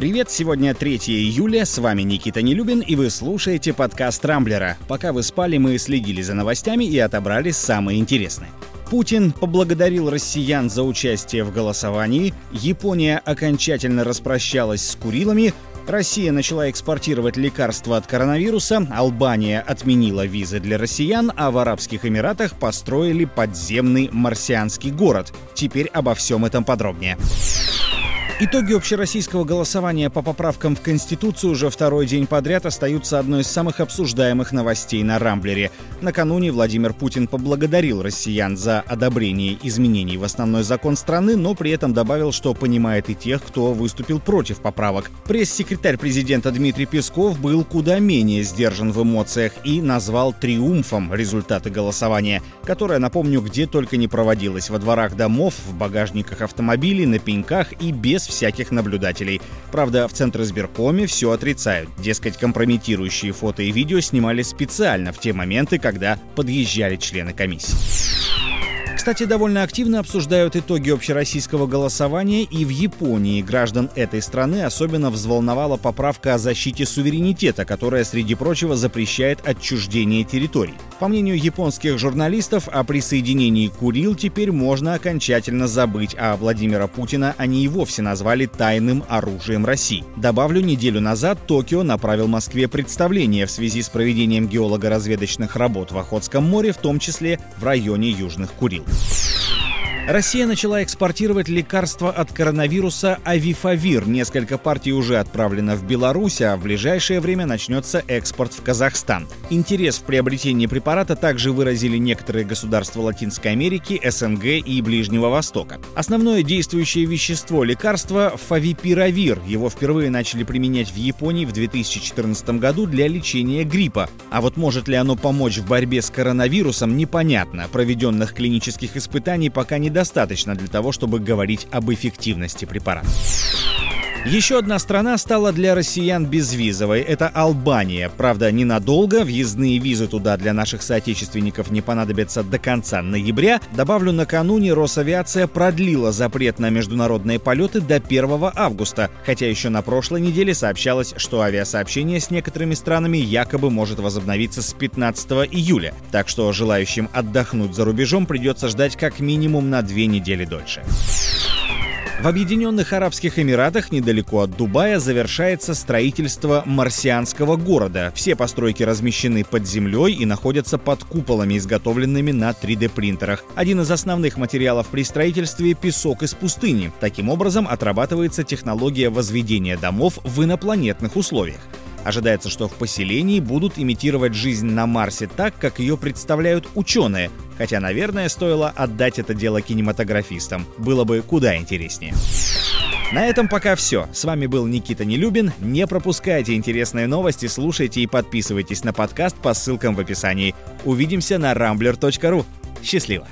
Привет, сегодня 3 июля, с вами Никита Нелюбин, и вы слушаете подкаст «Рамблера». Пока вы спали, мы следили за новостями и отобрали самые интересные. Путин поблагодарил россиян за участие в голосовании, Япония окончательно распрощалась с Курилами, Россия начала экспортировать лекарства от коронавируса, Албания отменила визы для россиян, а в Арабских Эмиратах построили подземный марсианский город. Теперь обо всем этом подробнее. Итоги общероссийского голосования по поправкам в Конституцию уже второй день подряд остаются одной из самых обсуждаемых новостей на Рамблере. Накануне Владимир Путин поблагодарил россиян за одобрение изменений в основной закон страны, но при этом добавил, что понимает и тех, кто выступил против поправок. Пресс-секретарь президента Дмитрий Песков был куда менее сдержан в эмоциях и назвал триумфом результаты голосования, которое, напомню, где только не проводилось во дворах домов, в багажниках автомобилей, на пеньках и без всяких наблюдателей. Правда, в Центр избиркоме все отрицают. Дескать, компрометирующие фото и видео снимали специально в те моменты, когда подъезжали члены комиссии. Кстати, довольно активно обсуждают итоги общероссийского голосования и в Японии. Граждан этой страны особенно взволновала поправка о защите суверенитета, которая, среди прочего, запрещает отчуждение территорий. По мнению японских журналистов, о присоединении Курил теперь можно окончательно забыть, а Владимира Путина они и вовсе назвали тайным оружием России. Добавлю, неделю назад Токио направил Москве представление в связи с проведением геолого-разведочных работ в Охотском море, в том числе в районе Южных Курил. Россия начала экспортировать лекарства от коронавируса Авифавир. Несколько партий уже отправлено в Беларусь, а в ближайшее время начнется экспорт в Казахстан. Интерес в приобретении препарата также выразили некоторые государства Латинской Америки, СНГ и Ближнего Востока. Основное действующее вещество лекарства – фавипиравир. Его впервые начали применять в Японии в 2014 году для лечения гриппа. А вот может ли оно помочь в борьбе с коронавирусом, непонятно. Проведенных клинических испытаний пока не недостаточно для того, чтобы говорить об эффективности препарата. Еще одна страна стала для россиян безвизовой. Это Албания. Правда, ненадолго. Въездные визы туда для наших соотечественников не понадобятся до конца ноября. Добавлю, накануне Росавиация продлила запрет на международные полеты до 1 августа. Хотя еще на прошлой неделе сообщалось, что авиасообщение с некоторыми странами якобы может возобновиться с 15 июля. Так что желающим отдохнуть за рубежом придется ждать как минимум на две недели дольше. В Объединенных Арабских Эмиратах недалеко от Дубая завершается строительство марсианского города. Все постройки размещены под землей и находятся под куполами, изготовленными на 3D-принтерах. Один из основных материалов при строительстве — песок из пустыни. Таким образом, отрабатывается технология возведения домов в инопланетных условиях. Ожидается, что в поселении будут имитировать жизнь на Марсе так, как ее представляют ученые, хотя, наверное, стоило отдать это дело кинематографистам. Было бы куда интереснее. На этом пока все. С вами был Никита Нелюбин. Не пропускайте интересные новости, слушайте и подписывайтесь на подкаст по ссылкам в описании. Увидимся на rambler.ru. Счастливо!